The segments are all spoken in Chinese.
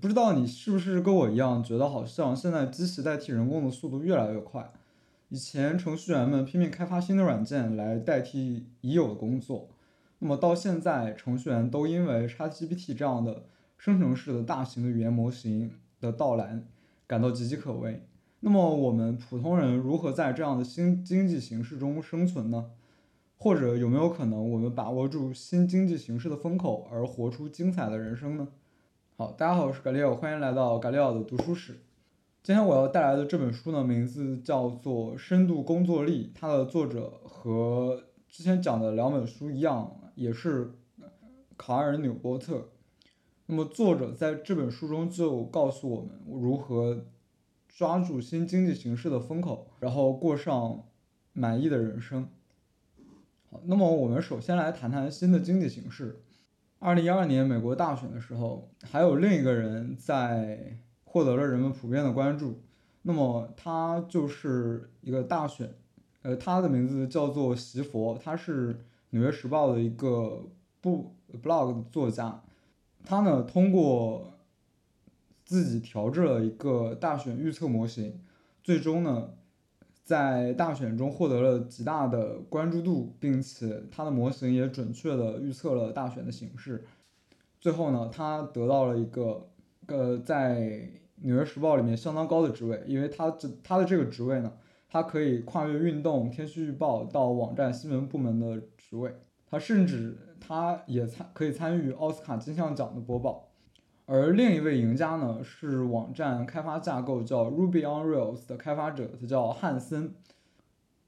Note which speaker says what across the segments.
Speaker 1: 不知道你是不是跟我一样，觉得好像现在机器代替人工的速度越来越快。以前程序员们拼命开发新的软件来代替已有的工作，那么到现在，程序员都因为 ChatGPT 这样的生成式的大型的语言模型的到来感到岌岌可危。那么我们普通人如何在这样的新经济形势中生存呢？或者有没有可能我们把握住新经济形势的风口而活出精彩的人生呢？好，大家好，我是盖里奥，欢迎来到盖里奥的读书室。今天我要带来的这本书呢，名字叫做《深度工作力》，它的作者和之前讲的两本书一样，也是卡尔纽波特。那么作者在这本书中就告诉我们如何抓住新经济形势的风口，然后过上满意的人生。好，那么我们首先来谈谈新的经济形势。二零一二年美国大选的时候，还有另一个人在。获得了人们普遍的关注，那么他就是一个大选，呃，他的名字叫做席佛，他是《纽约时报》的一个不 blog 作家，他呢通过自己调制了一个大选预测模型，最终呢在大选中获得了极大的关注度，并且他的模型也准确的预测了大选的形势，最后呢他得到了一个呃在。《纽约时报》里面相当高的职位，因为他这他的这个职位呢，他可以跨越运动、天气预报到网站新闻部门的职位，他甚至他也参可以参与奥斯卡金像奖的播报。而另一位赢家呢，是网站开发架构叫 Ruby on Rails 的开发者，他叫汉森。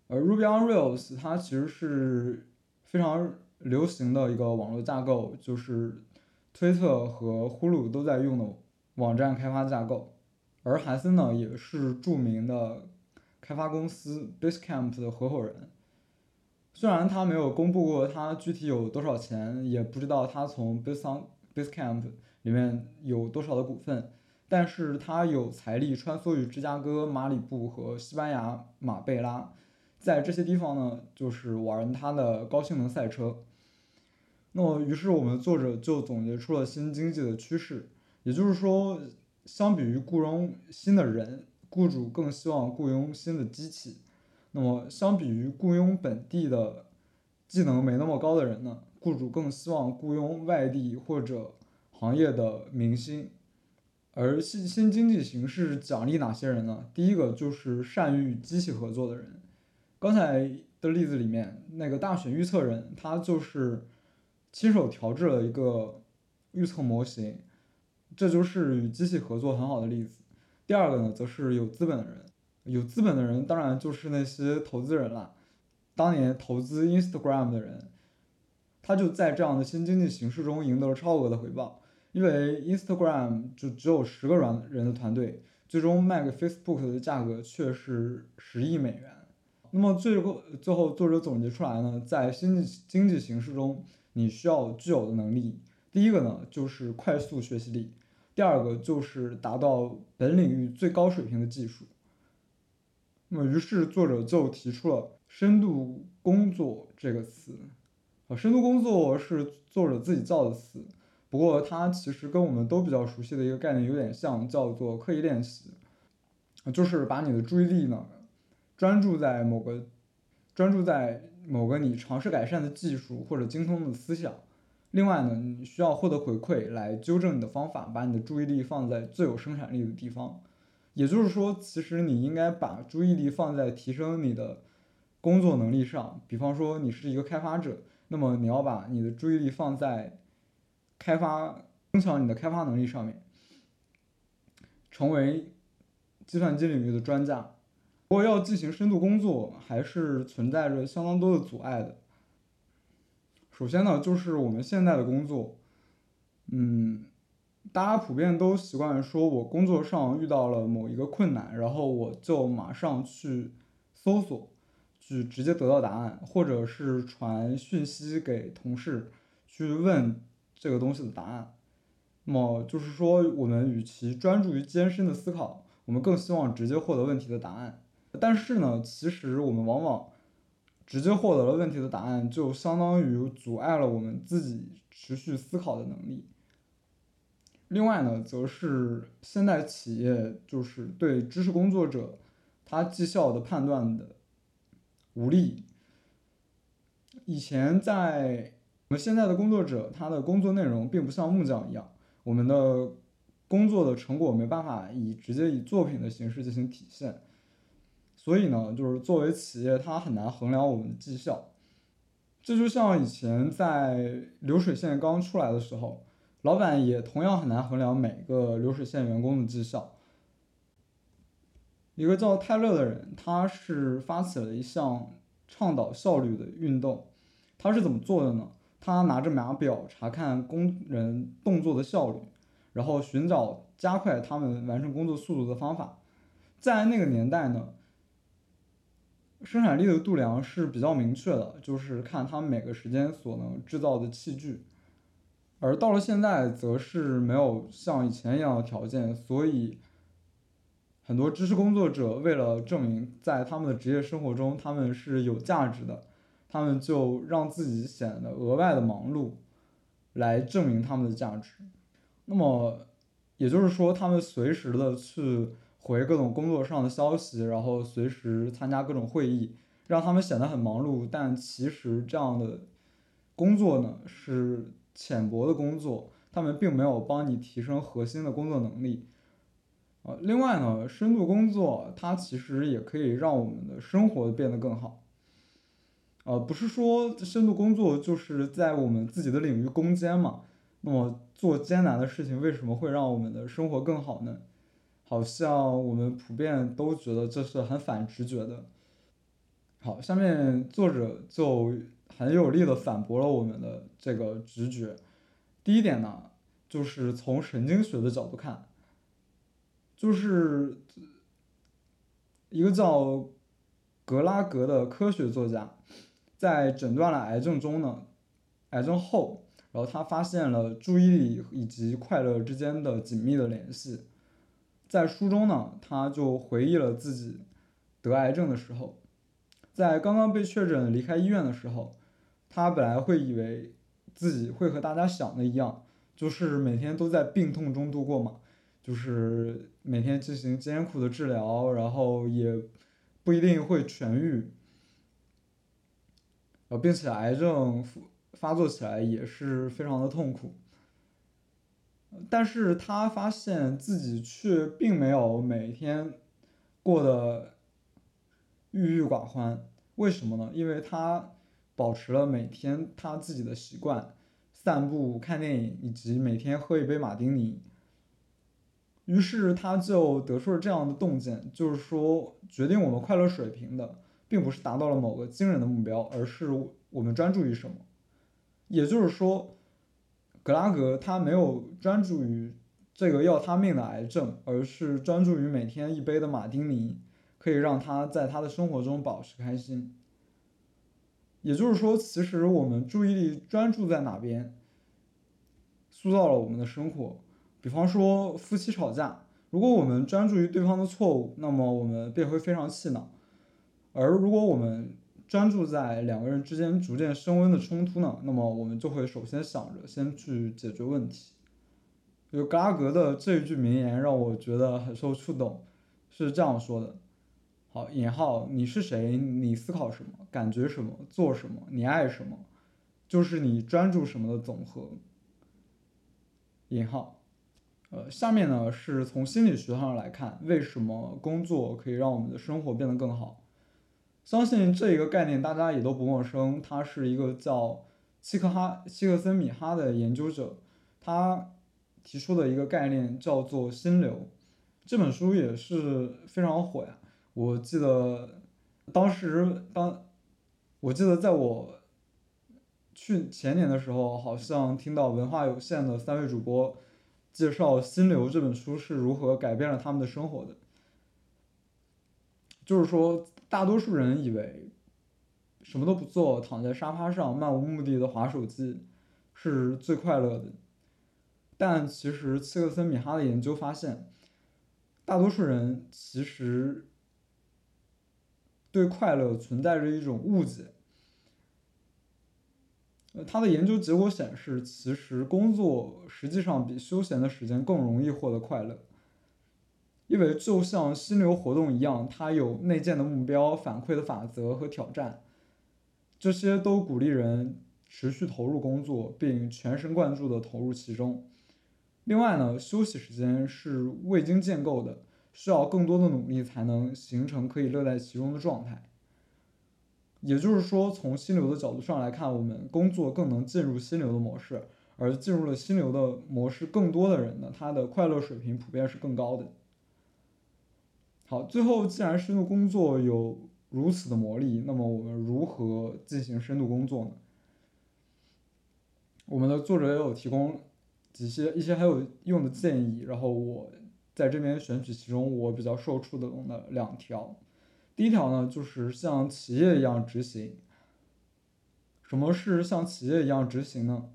Speaker 1: 而 Ruby on Rails 它其实是非常流行的一个网络架构，就是推特和呼噜都在用的。网站开发架构，而韩森呢也是著名的开发公司 Basecamp 的合伙人。虽然他没有公布过他具体有多少钱，也不知道他从 Base Basecamp 里面有多少的股份，但是他有财力穿梭于芝加哥、马里布和西班牙马贝拉，在这些地方呢，就是玩他的高性能赛车。那么，于是我们作者就总结出了新经济的趋势。也就是说，相比于雇佣新的人，雇主更希望雇佣新的机器。那么，相比于雇佣本地的技能没那么高的人呢，雇主更希望雇佣外地或者行业的明星。而新新经济形势奖励哪些人呢？第一个就是善于与机器合作的人。刚才的例子里面，那个大选预测人，他就是亲手调制了一个预测模型。这就是与机器合作很好的例子。第二个呢，则是有资本的人，有资本的人当然就是那些投资人了。当年投资 Instagram 的人，他就在这样的新经济形势中赢得了超额的回报，因为 Instagram 就只有十个软人的团队，最终卖给 Facebook 的价格却是十亿美元。那么最后，最后作者总结出来呢，在新经济形势中，你需要具有的能力，第一个呢，就是快速学习力。第二个就是达到本领域最高水平的技术。那么，于是作者就提出了“深度工作”这个词。啊，深度工作是作者自己造的词，不过它其实跟我们都比较熟悉的一个概念有点像，叫做刻意练习。就是把你的注意力呢，专注在某个，专注在某个你尝试改善的技术或者精通的思想。另外呢，你需要获得回馈来纠正你的方法，把你的注意力放在最有生产力的地方。也就是说，其实你应该把注意力放在提升你的工作能力上。比方说，你是一个开发者，那么你要把你的注意力放在开发、增强你的开发能力上面，成为计算机领域的专家。不过，要进行深度工作，还是存在着相当多的阻碍的。首先呢，就是我们现在的工作，嗯，大家普遍都习惯说，我工作上遇到了某一个困难，然后我就马上去搜索，去直接得到答案，或者是传讯息给同事去问这个东西的答案。那么就是说，我们与其专注于艰深的思考，我们更希望直接获得问题的答案。但是呢，其实我们往往。直接获得了问题的答案，就相当于阻碍了我们自己持续思考的能力。另外呢，则是现代企业就是对知识工作者他绩效的判断的无力。以前在我们现在的工作者，他的工作内容并不像木匠一样，我们的工作的成果没办法以直接以作品的形式进行体现，所以呢，就是作为企业，它很难衡量我们的绩效。这就像以前在流水线刚出来的时候，老板也同样很难衡量每个流水线员工的绩效。一个叫泰勒的人，他是发起了一项倡导效率的运动。他是怎么做的呢？他拿着码表查看工人动作的效率，然后寻找加快他们完成工作速度的方法。在那个年代呢，生产力的度量是比较明确的，就是看他们每个时间所能制造的器具。而到了现在，则是没有像以前一样的条件，所以很多知识工作者为了证明在他们的职业生活中他们是有价值的。他们就让自己显得额外的忙碌，来证明他们的价值。那么，也就是说，他们随时的去回各种工作上的消息，然后随时参加各种会议，让他们显得很忙碌。但其实这样的工作呢，是浅薄的工作，他们并没有帮你提升核心的工作能力。呃，另外呢，深度工作它其实也可以让我们的生活变得更好。呃，不是说深度工作就是在我们自己的领域攻坚嘛？那么做艰难的事情为什么会让我们的生活更好呢？好像我们普遍都觉得这是很反直觉的。好，下面作者就很有力的反驳了我们的这个直觉。第一点呢，就是从神经学的角度看，就是一个叫格拉格的科学作家。在诊断了癌症中呢，癌症后，然后他发现了注意力以及快乐之间的紧密的联系。在书中呢，他就回忆了自己得癌症的时候，在刚刚被确诊离开医院的时候，他本来会以为自己会和大家想的一样，就是每天都在病痛中度过嘛，就是每天进行艰苦的治疗，然后也不一定会痊愈。呃，并且癌症发作起来也是非常的痛苦，但是他发现自己却并没有每天过得郁郁寡欢，为什么呢？因为他保持了每天他自己的习惯，散步、看电影以及每天喝一杯马丁尼。于是他就得出了这样的洞见，就是说，决定我们快乐水平的。并不是达到了某个惊人的目标，而是我们专注于什么。也就是说，格拉格他没有专注于这个要他命的癌症，而是专注于每天一杯的马丁尼，可以让他在他的生活中保持开心。也就是说，其实我们注意力专注在哪边，塑造了我们的生活。比方说夫妻吵架，如果我们专注于对方的错误，那么我们便会非常气恼。而如果我们专注在两个人之间逐渐升温的冲突呢，那么我们就会首先想着先去解决问题。就格拉格的这一句名言让我觉得很受触动，是这样说的：好，引号，你是谁？你思考什么？感觉什么？做什么？你爱什么？就是你专注什么的总和。引号，呃，下面呢是从心理学上来看，为什么工作可以让我们的生活变得更好。相信这一个概念大家也都不陌生，他是一个叫契克哈契克森米哈的研究者，他提出的一个概念叫做心流，这本书也是非常火呀。我记得当时当，我记得在我去前年的时候，好像听到文化有限的三位主播介绍《心流》这本书是如何改变了他们的生活的，就是说。大多数人以为什么都不做，躺在沙发上漫无目的的划手机是最快乐的，但其实契克森米哈的研究发现，大多数人其实对快乐存在着一种误解。呃，他的研究结果显示，其实工作实际上比休闲的时间更容易获得快乐，因为就像心流活动一样，它有内建的目标、反馈的法则和挑战，这些都鼓励人持续投入工作，并全神贯注地投入其中。另外呢，休息时间是未经建构的，需要更多的努力才能形成可以乐在其中的状态。也就是说，从心流的角度上来看，我们工作更能进入心流的模式，而进入了心流的模式更多的人呢，他的快乐水平普遍是更高的。好，最后，既然深度工作有如此的魔力，那么我们如何进行深度工作呢？我们的作者也有提供几些一些很有用的建议，然后我在这边选取其中我比较受触动的两条。第一条呢，就是像企业一样执行。什么是像企业一样执行呢？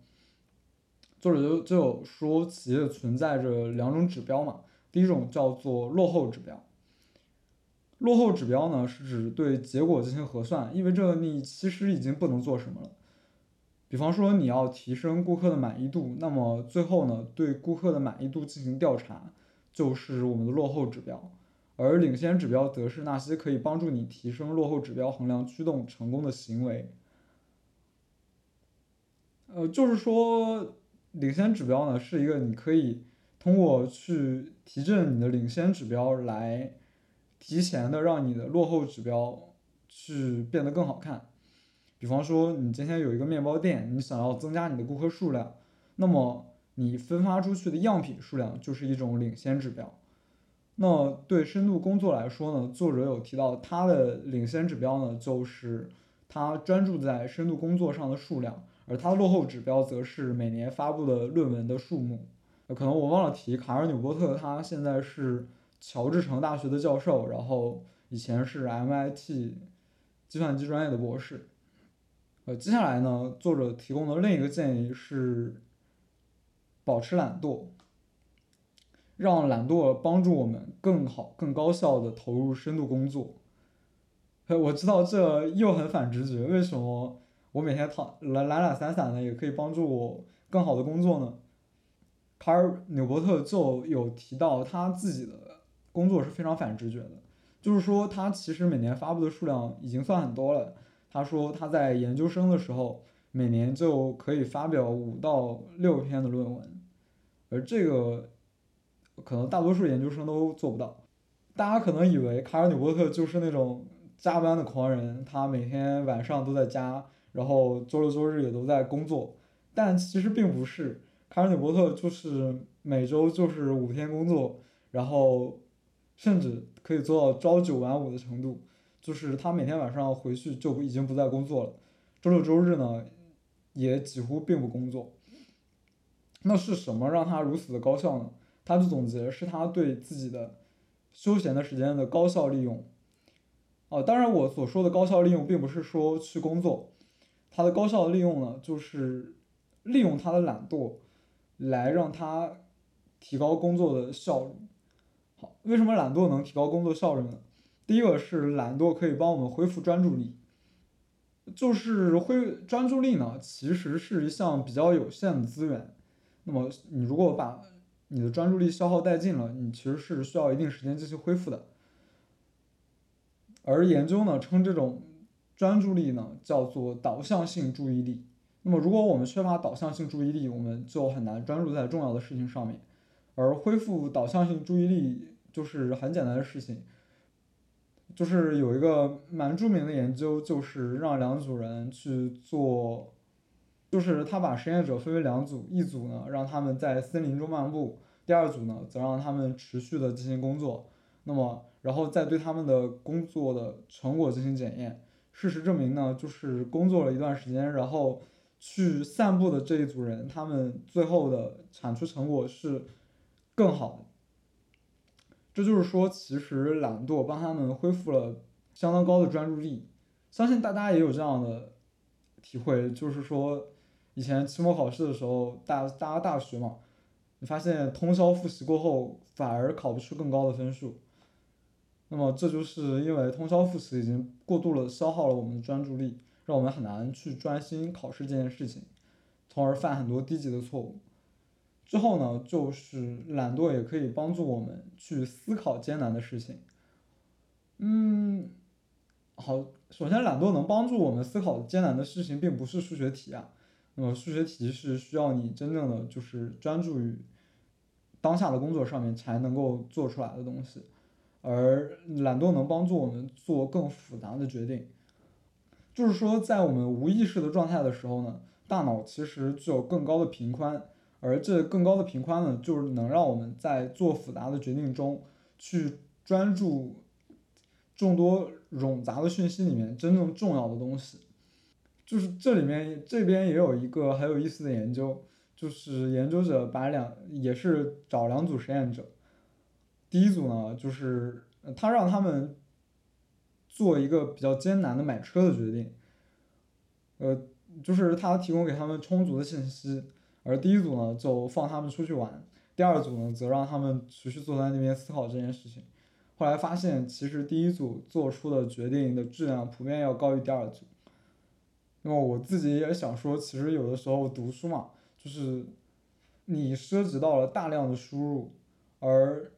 Speaker 1: 作者就就有说，企业存在着两种指标嘛。第一种叫做落后指标。落后指标呢，是指对结果进行核算，意味着你其实已经不能做什么了。比方说，你要提升顾客的满意度，那么最后呢，对顾客的满意度进行调查，就是我们的落后指标。而领先指标则是那些可以帮助你提升落后指标衡量驱动成功的行为。呃，就是说，领先指标呢是一个你可以通过去提振你的领先指标来提前的让你的落后指标去变得更好看。比方说，你今天有一个面包店，你想要增加你的顾客数量，那么你分发出去的样品数量就是一种领先指标。那对深度工作来说呢，作者有提到他的领先指标呢，就是他专注在深度工作上的数量，而他的落后指标则是每年发布的论文的数目。可能我忘了提，卡尔纽波特他现在是乔治城大学的教授，然后以前是 MIT 计算机专业的博士。呃，接下来呢，作者提供的另一个建议是保持懒惰。让懒惰帮助我们更好、更高效的投入深度工作。我知道这又很反直觉，为什么我每天躺懒懒懒散散的也可以帮助我更好的工作呢？卡尔纽伯特就有提到他自己的工作是非常反直觉的，就是说他其实每年发布的数量已经算很多了。他说他在研究生的时候每年就可以发表五到六篇的论文，而这个。可能大多数研究生都做不到。大家可能以为卡尔纽波特就是那种加班的狂人，他每天晚上都在加，然后周六周日也都在工作。但其实并不是，卡尔纽波特就是每周就是五天工作，然后甚至可以做到朝九晚五的程度，就是他每天晚上回去就已经不再工作了。周六周日呢，也几乎并不工作。那是什么让他如此的高效呢？他的总结是他对自己的休闲的时间的高效利用。哦，当然我所说的高效利用，并不是说去工作，他的高效利用呢，就是利用他的懒惰，来让他提高工作的效率。好，为什么懒惰能提高工作效率呢？第一个是懒惰可以帮我们恢复专注力，就是恢专注力呢，其实是一项比较有限的资源。那么你如果把你的专注力消耗殆尽了，你其实是需要一定时间进行恢复的。而研究呢称这种专注力呢叫做导向性注意力。那么如果我们缺乏导向性注意力，我们就很难专注在重要的事情上面。而恢复导向性注意力就是很简单的事情，就是有一个蛮著名的研究，就是让两组人去做。就是他把实验者分为两组，一组呢让他们在森林中漫步，第二组呢则让他们持续的进行工作，那么然后再对他们的工作的成果进行检验。事实证明呢，就是工作了一段时间，然后去散步的这一组人，他们最后的产出成果是更好的。这就是说，其实懒惰帮他们恢复了相当高的专注力。相信大家也有这样的体会，就是说。以前期末考试的时候，大大家大学嘛，你发现通宵复习过后，反而考不出更高的分数。那么这就是因为通宵复习已经过度了消耗了我们的专注力，让我们很难去专心考试这件事情，从而犯很多低级的错误。之后呢，就是懒惰也可以帮助我们去思考艰难的事情。嗯，好，首先懒惰能帮助我们思考艰难的事情，并不是数学题啊。那么数学题是需要你真正的就是专注于当下的工作上面才能够做出来的东西，而懒惰能帮助我们做更复杂的决定。就是说，在我们无意识的状态的时候呢，大脑其实具有更高的频宽，而这更高的频宽呢，就是能让我们在做复杂的决定中，去专注众多冗杂的讯息里面真正重要的东西。就是这里面这边也有一个很有意思的研究，就是研究者把两也是找两组实验者，第一组呢，就是他让他们。做一个比较艰难的买车的决定，呃，就是他提供给他们充足的信息，而第一组呢就放他们出去玩，第二组呢则让他们持续坐在那边思考这件事情。后来发现，其实第一组做出的决定的质量普遍要高于第二组。那么我自己也想说，其实有的时候读书嘛，就是你涉及到了大量的输入，而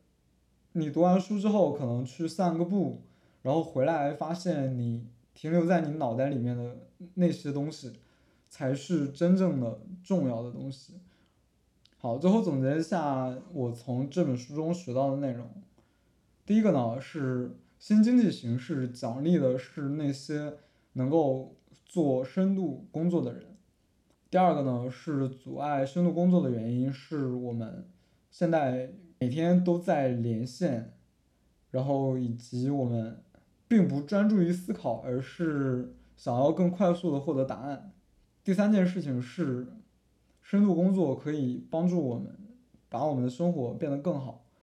Speaker 1: 你读完书之后可能去散个步。然后回来发现，你停留在你脑袋里面的那些东西，才是真正的重要的东西。好，最后总结一下我从这本书中学到的内容。第一个呢是新经济形势奖励的是那些能够做深度工作的人。第二个呢是阻碍深度工作的原因是我们现在每天都在连线，然后以及我们。并不专注于思考，而是想要更快速的获得答案。第三件事情是，深度工作可以帮助我们把我们的生活变得更好。